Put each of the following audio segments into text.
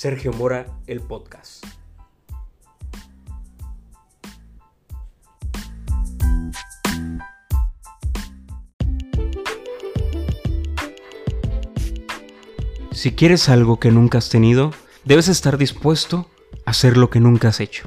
Sergio Mora, el podcast. Si quieres algo que nunca has tenido, debes estar dispuesto a hacer lo que nunca has hecho.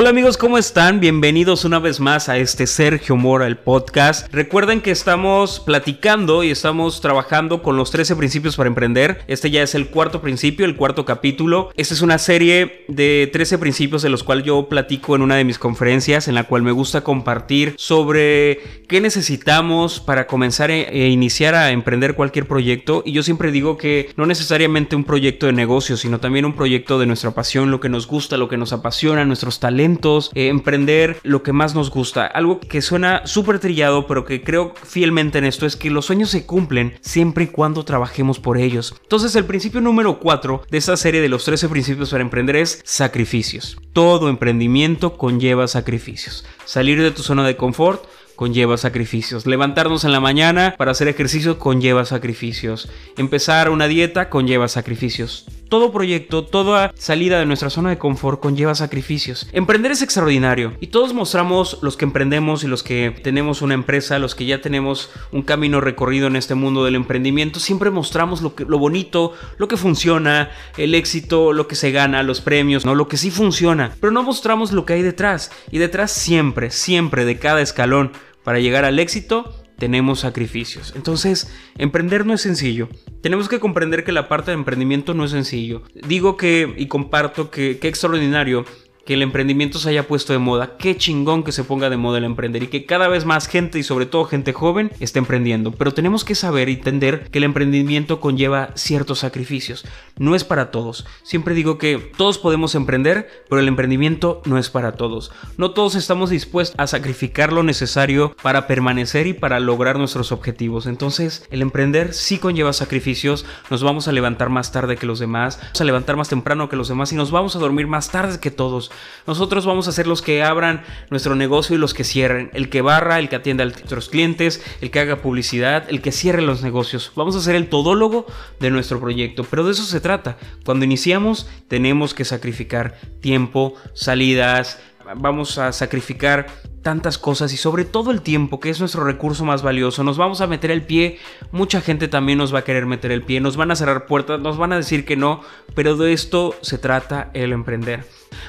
Hola amigos, ¿cómo están? Bienvenidos una vez más a este Sergio Mora, el podcast. Recuerden que estamos platicando y estamos trabajando con los 13 principios para emprender. Este ya es el cuarto principio, el cuarto capítulo. Esta es una serie de 13 principios de los cuales yo platico en una de mis conferencias, en la cual me gusta compartir sobre qué necesitamos para comenzar e, e iniciar a emprender cualquier proyecto. Y yo siempre digo que no necesariamente un proyecto de negocio, sino también un proyecto de nuestra pasión, lo que nos gusta, lo que nos apasiona, nuestros talentos eh, emprender lo que más nos gusta. Algo que suena súper trillado, pero que creo fielmente en esto es que los sueños se cumplen siempre y cuando trabajemos por ellos. Entonces el principio número 4 de esta serie de los 13 principios para emprender es sacrificios. Todo emprendimiento conlleva sacrificios. Salir de tu zona de confort conlleva sacrificios. Levantarnos en la mañana para hacer ejercicio conlleva sacrificios. Empezar una dieta conlleva sacrificios. Todo proyecto, toda salida de nuestra zona de confort conlleva sacrificios. Emprender es extraordinario y todos mostramos los que emprendemos y los que tenemos una empresa, los que ya tenemos un camino recorrido en este mundo del emprendimiento, siempre mostramos lo, bonito, lo que funciona, el éxito, lo que se gana, los premios, ¿no? lo que sí funciona, pero no mostramos lo que hay detrás y detrás siempre, siempre de cada escalón para llegar al éxito tenemos sacrificios. Entonces, emprender no es sencillo. Tenemos que comprender que la parte de emprendimiento no es sencillo. Digo que y comparto que qué extraordinario que el emprendimiento se haya puesto de moda. Qué chingón que se ponga de moda el emprender y que cada vez más gente y sobre todo gente joven esté emprendiendo. Pero tenemos que saber y entender que el emprendimiento conlleva ciertos sacrificios. No es para todos. Siempre digo que todos podemos emprender, pero el emprendimiento no es para todos. No todos estamos dispuestos a sacrificar lo necesario para permanecer y para lograr nuestros objetivos. Entonces, el emprender sí conlleva sacrificios. Nos vamos a levantar más tarde que los demás, vamos a levantar más temprano que los demás y nos vamos a dormir más tarde que todos. Nosotros vamos a ser los que abran nuestro negocio y los que cierren. El que barra, el que atienda a nuestros clientes, el que haga publicidad, el que cierre los negocios. Vamos a ser el todólogo de nuestro proyecto. Pero de eso se trata. Cuando iniciamos tenemos que sacrificar tiempo, salidas, vamos a sacrificar tantas cosas y sobre todo el tiempo, que es nuestro recurso más valioso. Nos vamos a meter el pie, mucha gente también nos va a querer meter el pie, nos van a cerrar puertas, nos van a decir que no, pero de esto se trata el emprender.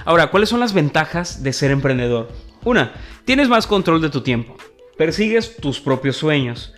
Ahora, ¿cuáles son las ventajas de ser emprendedor? Una, tienes más control de tu tiempo, persigues tus propios sueños,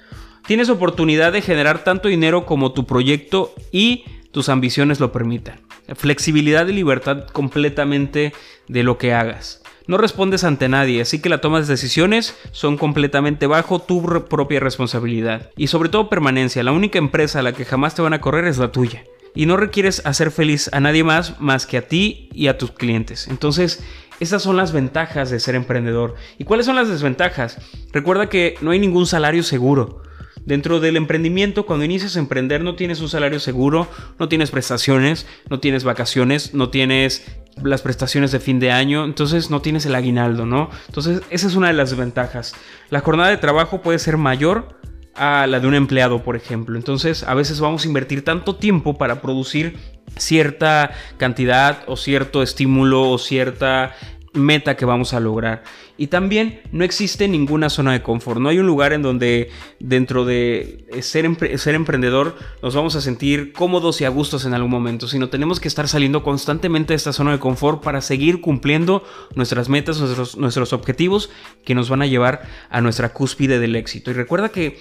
tienes oportunidad de generar tanto dinero como tu proyecto y tus ambiciones lo permitan. Flexibilidad y libertad completamente de lo que hagas. No respondes ante nadie, así que la toma de decisiones son completamente bajo tu propia responsabilidad. Y sobre todo permanencia, la única empresa a la que jamás te van a correr es la tuya. Y no requieres hacer feliz a nadie más más que a ti y a tus clientes. Entonces, esas son las ventajas de ser emprendedor. ¿Y cuáles son las desventajas? Recuerda que no hay ningún salario seguro. Dentro del emprendimiento, cuando inicias a emprender, no tienes un salario seguro, no tienes prestaciones, no tienes vacaciones, no tienes las prestaciones de fin de año, entonces no tienes el aguinaldo, ¿no? Entonces, esa es una de las ventajas. La jornada de trabajo puede ser mayor a la de un empleado, por ejemplo. Entonces, a veces vamos a invertir tanto tiempo para producir cierta cantidad o cierto estímulo o cierta meta que vamos a lograr. Y también no existe ninguna zona de confort. No hay un lugar en donde dentro de ser, ser emprendedor nos vamos a sentir cómodos y a gustos en algún momento, sino tenemos que estar saliendo constantemente de esta zona de confort para seguir cumpliendo nuestras metas, nuestros, nuestros objetivos que nos van a llevar a nuestra cúspide del éxito. Y recuerda que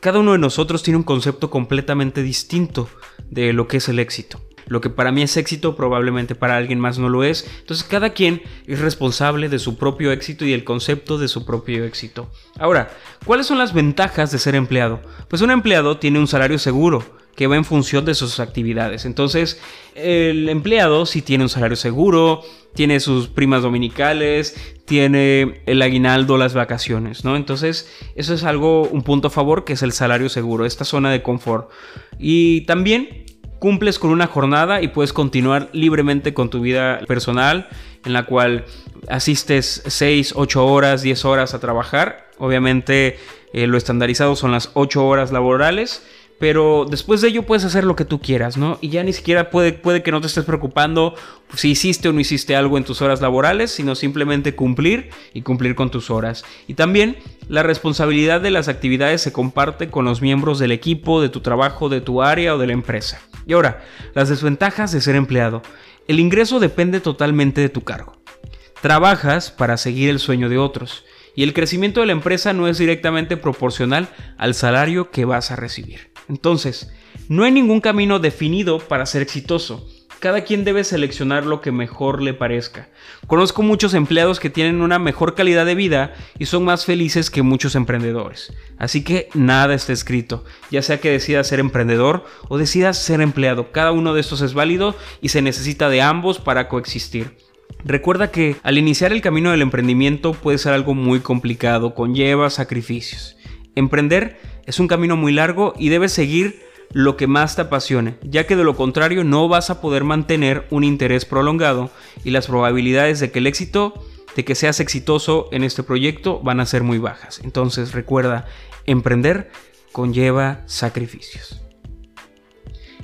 cada uno de nosotros tiene un concepto completamente distinto de lo que es el éxito. Lo que para mí es éxito probablemente para alguien más no lo es. Entonces cada quien es responsable de su propio éxito y el concepto de su propio éxito. Ahora, ¿cuáles son las ventajas de ser empleado? Pues un empleado tiene un salario seguro que va en función de sus actividades. Entonces, el empleado sí tiene un salario seguro, tiene sus primas dominicales, tiene el aguinaldo, las vacaciones, ¿no? Entonces, eso es algo, un punto a favor, que es el salario seguro, esta zona de confort. Y también cumples con una jornada y puedes continuar libremente con tu vida personal en la cual asistes 6, 8 horas, 10 horas a trabajar. Obviamente eh, lo estandarizado son las 8 horas laborales, pero después de ello puedes hacer lo que tú quieras, ¿no? Y ya ni siquiera puede, puede que no te estés preocupando si hiciste o no hiciste algo en tus horas laborales, sino simplemente cumplir y cumplir con tus horas. Y también la responsabilidad de las actividades se comparte con los miembros del equipo, de tu trabajo, de tu área o de la empresa. Y ahora, las desventajas de ser empleado. El ingreso depende totalmente de tu cargo. Trabajas para seguir el sueño de otros y el crecimiento de la empresa no es directamente proporcional al salario que vas a recibir. Entonces, no hay ningún camino definido para ser exitoso. Cada quien debe seleccionar lo que mejor le parezca. Conozco muchos empleados que tienen una mejor calidad de vida y son más felices que muchos emprendedores. Así que nada está escrito, ya sea que decidas ser emprendedor o decidas ser empleado. Cada uno de estos es válido y se necesita de ambos para coexistir. Recuerda que al iniciar el camino del emprendimiento puede ser algo muy complicado, conlleva sacrificios. Emprender es un camino muy largo y debes seguir lo que más te apasione, ya que de lo contrario no vas a poder mantener un interés prolongado y las probabilidades de que el éxito, de que seas exitoso en este proyecto van a ser muy bajas. Entonces recuerda, emprender conlleva sacrificios.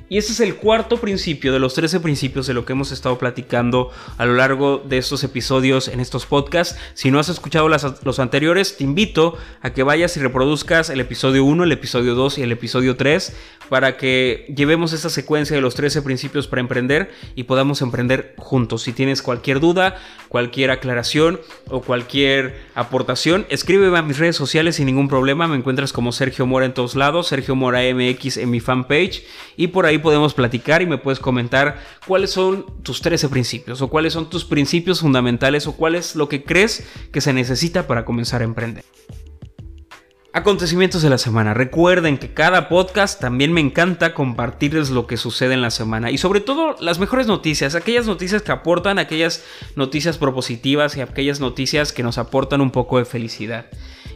Y ese es el cuarto principio de los 13 principios de lo que hemos estado platicando a lo largo de estos episodios en estos podcasts. Si no has escuchado los anteriores, te invito a que vayas y reproduzcas el episodio 1, el episodio 2 y el episodio 3 para que llevemos esta secuencia de los 13 principios para emprender y podamos emprender juntos. Si tienes cualquier duda, cualquier aclaración o cualquier aportación, escríbeme a mis redes sociales sin ningún problema. Me encuentras como Sergio Mora en todos lados, Sergio Mora MX en mi fanpage y por ahí podemos platicar y me puedes comentar cuáles son tus 13 principios o cuáles son tus principios fundamentales o cuál es lo que crees que se necesita para comenzar a emprender. Acontecimientos de la semana. Recuerden que cada podcast también me encanta compartirles lo que sucede en la semana y sobre todo las mejores noticias, aquellas noticias que aportan, aquellas noticias propositivas y aquellas noticias que nos aportan un poco de felicidad.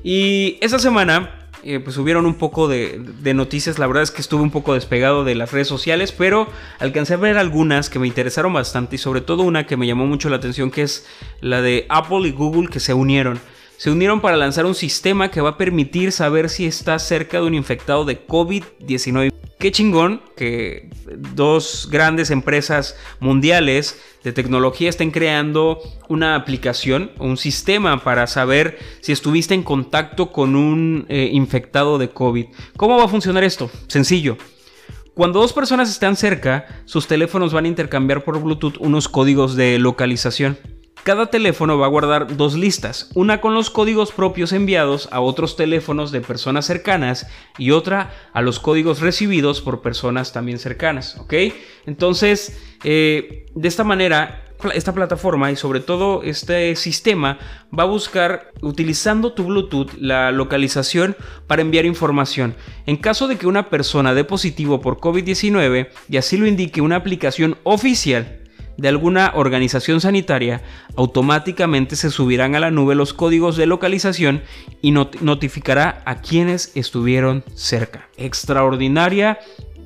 Y esta semana eh, pues hubieron un poco de, de, noticias. La verdad es que estuve un poco despegado de las redes sociales, pero alcancé a ver algunas que me interesaron bastante y sobre todo una que me llamó mucho la atención, que es la de Apple y Google que se unieron se unieron para lanzar un sistema que va a permitir saber si está cerca de un infectado de COVID-19. Qué chingón que dos grandes empresas mundiales de tecnología estén creando una aplicación, un sistema para saber si estuviste en contacto con un eh, infectado de COVID. ¿Cómo va a funcionar esto? Sencillo. Cuando dos personas están cerca, sus teléfonos van a intercambiar por Bluetooth unos códigos de localización. Cada teléfono va a guardar dos listas, una con los códigos propios enviados a otros teléfonos de personas cercanas y otra a los códigos recibidos por personas también cercanas, ¿ok? Entonces, eh, de esta manera, esta plataforma y sobre todo este sistema va a buscar, utilizando tu Bluetooth, la localización para enviar información. En caso de que una persona dé positivo por COVID-19 y así lo indique una aplicación oficial, de alguna organización sanitaria, automáticamente se subirán a la nube los códigos de localización y notificará a quienes estuvieron cerca. Extraordinaria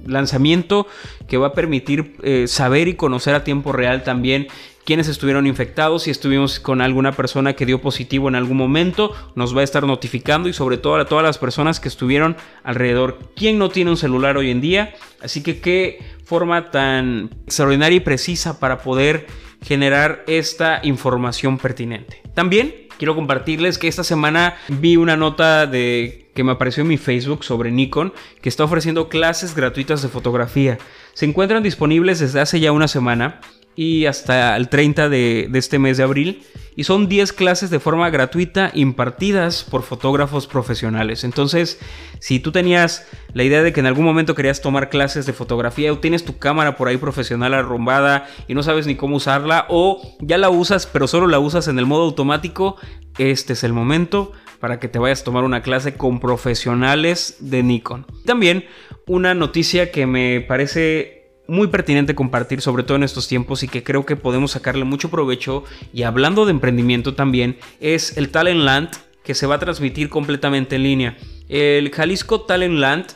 lanzamiento que va a permitir eh, saber y conocer a tiempo real también quiénes estuvieron infectados, si estuvimos con alguna persona que dio positivo en algún momento, nos va a estar notificando y sobre todo a todas las personas que estuvieron alrededor. ¿Quién no tiene un celular hoy en día? Así que qué forma tan extraordinaria y precisa para poder generar esta información pertinente. También quiero compartirles que esta semana vi una nota de que me apareció en mi Facebook sobre Nikon que está ofreciendo clases gratuitas de fotografía. Se encuentran disponibles desde hace ya una semana y hasta el 30 de, este mes de abril. Y son 10 clases de forma gratuita impartidas por fotógrafos profesionales. Entonces, si tú tenías la idea de que en algún momento querías tomar clases de fotografía o tienes tu cámara por ahí profesional arrumbada y no sabes ni cómo usarla o ya la usas pero solo la usas en el modo automático, este es el momento para que te vayas a tomar una clase con profesionales de Nikon. También una noticia que me parece muy pertinente compartir, sobre todo en estos tiempos, y que creo que podemos sacarle mucho provecho. Y hablando de emprendimiento también, es el Talent Land, que se va a transmitir completamente en línea. El Jalisco Talent Land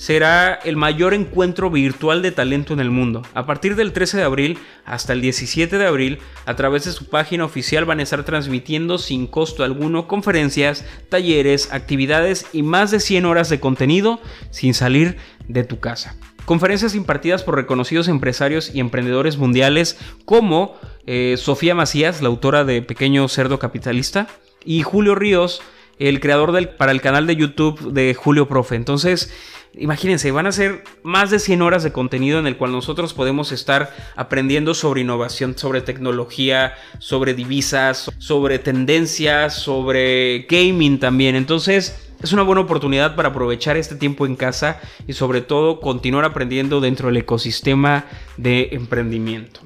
será el mayor encuentro virtual de talento en el mundo. A partir del 13 de abril hasta el 17 de abril, a través de su página oficial van a estar transmitiendo sin costo alguno conferencias, talleres, actividades y más de 100 horas de contenido sin salir de tu casa. Conferencias impartidas por reconocidos empresarios y emprendedores mundiales como eh, Sofía Macías, la autora de Pequeño Cerdo Capitalista, y Julio Ríos, el creador del, para el canal de YouTube de Julio Profe. Entonces, imagínense, van a ser más de 100 horas de contenido en el cual nosotros podemos estar aprendiendo sobre innovación, sobre tecnología, sobre divisas, sobre tendencias, sobre gaming también. Entonces, es una buena oportunidad para aprovechar este tiempo en casa y sobre todo continuar aprendiendo dentro del ecosistema de emprendimiento.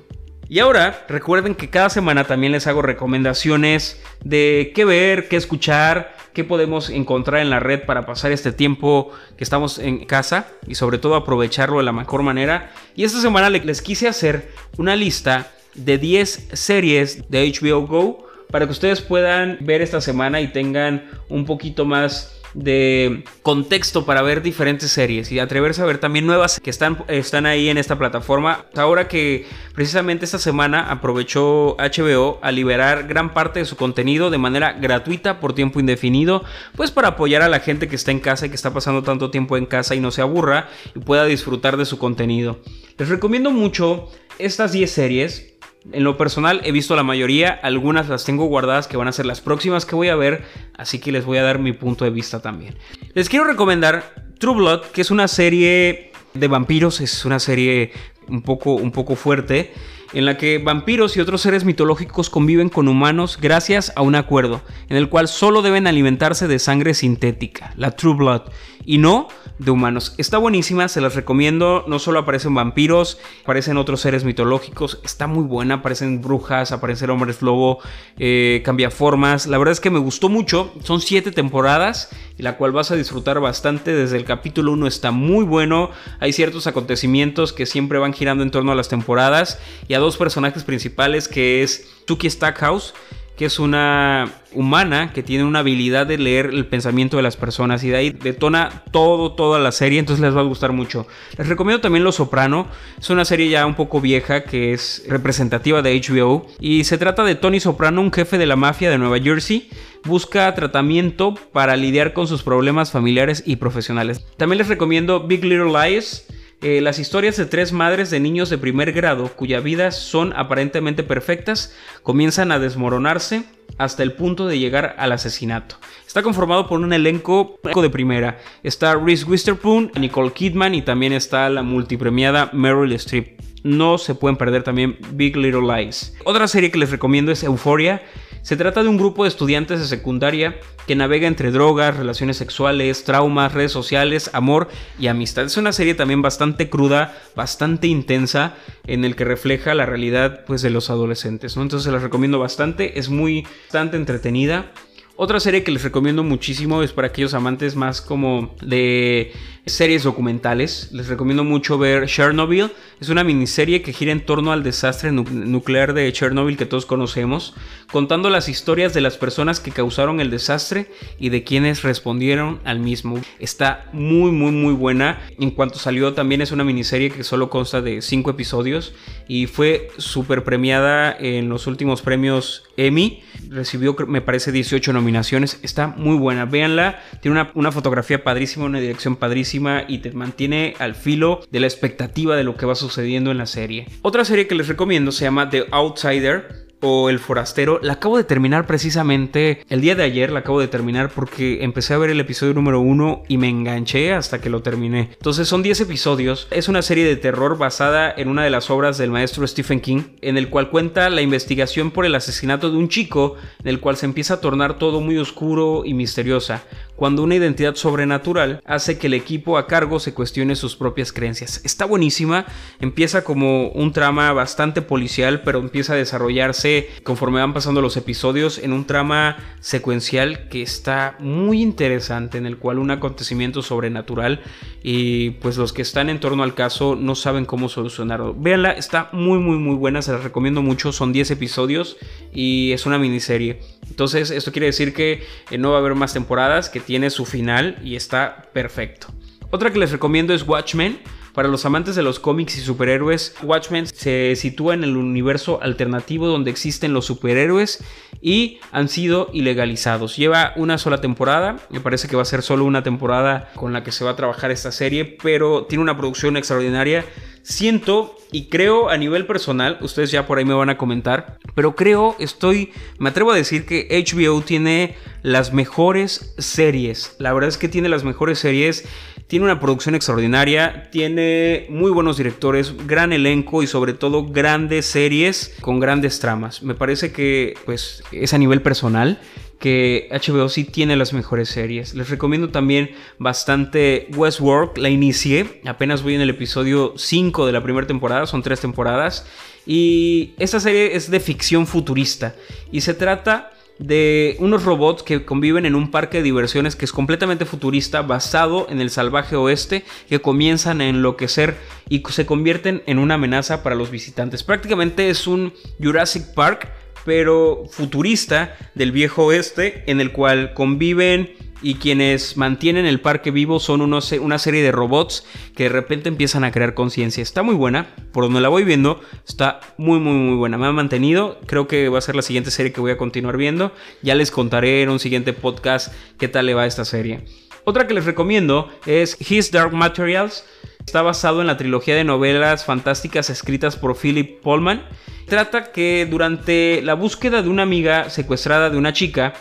Y ahora recuerden que cada semana también les hago recomendaciones de qué ver, qué escuchar, qué podemos encontrar en la red para pasar este tiempo que estamos en casa y sobre todo aprovecharlo de la mejor manera. Y esta semana les quise hacer una lista de 10 series de HBO Go para que ustedes puedan ver esta semana y tengan un poquito más de contexto para ver diferentes series y atreverse a ver también nuevas que están, están ahí en esta plataforma. Ahora que precisamente esta semana aprovechó HBO a liberar gran parte de su contenido de manera gratuita por tiempo indefinido, pues para apoyar a la gente que está en casa y que está pasando tanto tiempo en casa y no se aburra y pueda disfrutar de su contenido. Les recomiendo mucho estas 10 series en lo personal he visto la mayoría, algunas las tengo guardadas que van a ser las próximas que voy a ver, así que les voy a dar mi punto de vista también. Les quiero recomendar True Blood, que es una serie de vampiros, es una serie un poco, un poco fuerte en la que vampiros y otros seres mitológicos conviven con humanos gracias a un acuerdo, en el cual solo deben alimentarse de sangre sintética, la True Blood, y no de humanos. Está buenísima, se las recomiendo. No solo aparecen vampiros, aparecen otros seres mitológicos. Está muy buena, aparecen brujas, aparecen hombres lobo, eh, cambia formas. La verdad es que me gustó mucho. Son siete temporadas, la cual vas a disfrutar bastante. Desde el capítulo 1 está muy bueno. Hay ciertos acontecimientos que siempre van girando en torno a las temporadas y a dos personajes principales que es Tuki Stackhouse que es una humana que tiene una habilidad de leer el pensamiento de las personas y de ahí detona todo, toda la serie, entonces les va a gustar mucho. Les recomiendo también Los Soprano, es una serie ya un poco vieja que es representativa de HBO y se trata de Tony Soprano, un jefe de la mafia de Nueva Jersey, busca tratamiento para lidiar con sus problemas familiares y profesionales. También les recomiendo Big Little Lies eh, las historias de tres madres de niños de primer grado cuya vidas son aparentemente perfectas comienzan a desmoronarse hasta el punto de llegar al asesinato. Está conformado por un elenco de primera. Está Reese Witherspoon, Nicole Kidman y también está la multipremiada Meryl Streep. No se pueden perder también Big Little Lies. Otra serie que les recomiendo es Euphoria. Se trata de un grupo de estudiantes de secundaria que navega entre drogas, relaciones sexuales, traumas, redes sociales, amor y amistad. Es una serie también bastante cruda, bastante intensa, en el que refleja la realidad pues, de los adolescentes. ¿no? Entonces se las recomiendo bastante, es muy bastante entretenida. Otra serie que les recomiendo muchísimo es para aquellos amantes más como de series documentales. Les recomiendo mucho ver Chernobyl. Es una miniserie que gira en torno al desastre nuclear de Chernobyl que todos conocemos, contando las historias de las personas que causaron el desastre y de quienes respondieron al mismo. Está muy muy muy buena. En cuanto salió también es una miniserie que solo consta de 5 episodios y fue súper premiada en los últimos premios Emmy. Recibió me parece 18 nominaciones. Está muy buena. Véanla. Tiene una, una fotografía padrísima, una dirección padrísima y te mantiene al filo de la expectativa de lo que va sucediendo en la serie. Otra serie que les recomiendo se llama The Outsider o El Forastero. La acabo de terminar precisamente el día de ayer, la acabo de terminar porque empecé a ver el episodio número uno y me enganché hasta que lo terminé. Entonces son 10 episodios. Es una serie de terror basada en una de las obras del maestro Stephen King, en el cual cuenta la investigación por el asesinato de un chico, en el cual se empieza a tornar todo muy oscuro y misteriosa cuando una identidad sobrenatural hace que el equipo a cargo se cuestione sus propias creencias. Está buenísima, empieza como un trama bastante policial, pero empieza a desarrollarse conforme van pasando los episodios en un trama secuencial que está muy interesante en el cual un acontecimiento sobrenatural y pues los que están en torno al caso no saben cómo solucionarlo. Véanla, está muy muy muy buena, se la recomiendo mucho, son 10 episodios y es una miniserie. Entonces esto quiere decir que eh, no va a haber más temporadas, que tiene su final y está perfecto. Otra que les recomiendo es Watchmen. Para los amantes de los cómics y superhéroes, Watchmen se sitúa en el universo alternativo donde existen los superhéroes y han sido ilegalizados. Lleva una sola temporada, me parece que va a ser solo una temporada con la que se va a trabajar esta serie, pero tiene una producción extraordinaria. Siento y creo a nivel personal, ustedes ya por ahí me van a comentar, pero creo, estoy, me atrevo a decir que HBO tiene las mejores series. La verdad es que tiene las mejores series tiene una producción extraordinaria, tiene muy buenos directores, gran elenco y sobre todo grandes series con grandes tramas. Me parece que pues es a nivel personal que HBO sí tiene las mejores series. Les recomiendo también bastante Westworld, la inicié, apenas voy en el episodio 5 de la primera temporada, son tres temporadas. Y esta serie es de ficción futurista y se trata de unos robots que conviven en un parque de diversiones que es completamente futurista, basado en el salvaje oeste, que comienzan a enloquecer y se convierten en una amenaza para los visitantes. Prácticamente es un Jurassic Park, pero futurista del viejo oeste, en el cual conviven y quienes mantienen el parque vivo son una serie de robots que de repente empiezan a crear conciencia. Está muy buena, por donde la voy viendo, está muy muy muy buena. Me ha mantenido, creo que va a ser la siguiente serie que voy a continuar viendo. Ya les contaré en un siguiente podcast qué tal le va a esta serie. Otra que les recomiendo es His Dark Materials. Está basado en la trilogía de novelas fantásticas escritas por Philip Pullman. Trata que durante la búsqueda de una amiga secuestrada de una chica,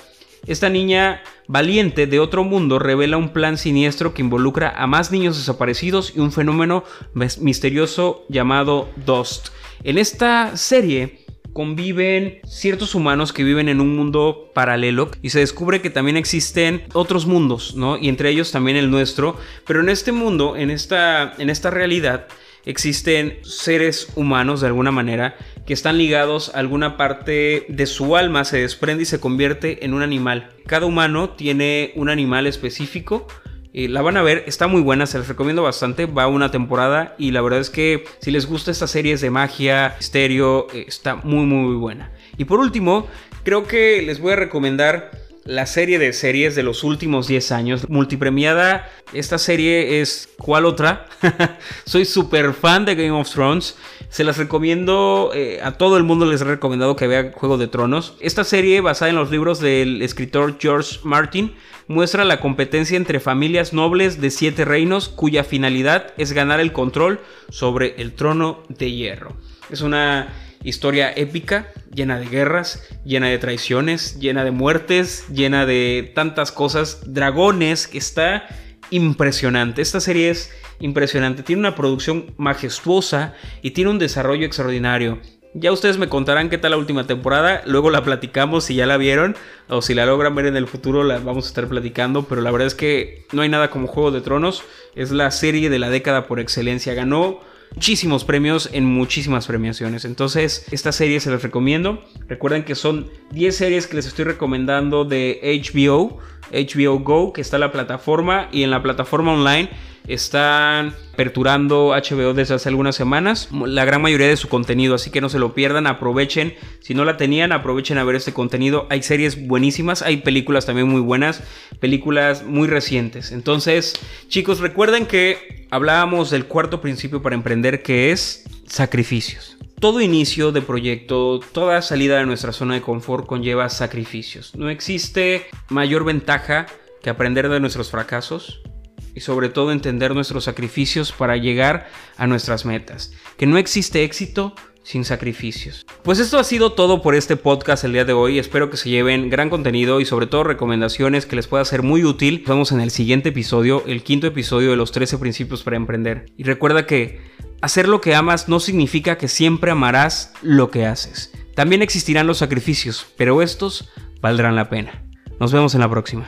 esta niña valiente de otro mundo revela un plan siniestro que involucra a más niños desaparecidos y un fenómeno misterioso llamado Dust. En esta serie conviven ciertos humanos que viven en un mundo paralelo y se descubre que también existen otros mundos, ¿no? Y entre ellos también el nuestro, pero en este mundo, en esta, en esta realidad, existen seres humanos de alguna manera que están ligados a alguna parte de su alma, se desprende y se convierte en un animal. Cada humano tiene un animal específico. Eh, la van a ver, está muy buena, se les recomiendo bastante. Va una temporada y la verdad es que si les gusta estas series de magia, misterio, eh, está muy, muy buena. Y por último, creo que les voy a recomendar la serie de series de los últimos 10 años, multipremiada. Esta serie es ¿cuál otra? Soy súper fan de Game of Thrones. Se las recomiendo, eh, a todo el mundo les he recomendado que vea Juego de Tronos. Esta serie, basada en los libros del escritor George Martin, muestra la competencia entre familias nobles de siete reinos cuya finalidad es ganar el control sobre el trono de hierro. Es una historia épica, llena de guerras, llena de traiciones, llena de muertes, llena de tantas cosas, dragones, está impresionante. Esta serie es impresionante, tiene una producción majestuosa y tiene un desarrollo extraordinario. Ya ustedes me contarán qué tal la última temporada, luego la platicamos si ya la vieron o si la logran ver en el futuro la vamos a estar platicando, pero la verdad es que no hay nada como Juego de Tronos, es la serie de la década por excelencia, ganó muchísimos premios en muchísimas premiaciones. Entonces, esta serie se las recomiendo. Recuerden que son 10 series que les estoy recomendando de HBO, HBO Go, que está en la plataforma y en la plataforma online están aperturando HBO desde hace algunas semanas, la gran mayoría de su contenido, así que no se lo pierdan, aprovechen, si no la tenían, aprovechen a ver este contenido, hay series buenísimas, hay películas también muy buenas, películas muy recientes, entonces chicos recuerden que hablábamos del cuarto principio para emprender que es sacrificios. Todo inicio de proyecto, toda salida de nuestra zona de confort conlleva sacrificios. No existe mayor ventaja que aprender de nuestros fracasos, y sobre todo entender nuestros sacrificios para llegar a nuestras metas. Que no existe éxito sin sacrificios. Pues esto ha sido todo por este podcast el día de hoy. Espero que se lleven gran contenido y sobre todo recomendaciones que les pueda ser muy útil. Nos vemos en el siguiente episodio, el quinto episodio de los 13 principios para emprender. Y recuerda que hacer lo que amas no significa que siempre amarás lo que haces. También existirán los sacrificios, pero estos valdrán la pena. Nos vemos en la próxima.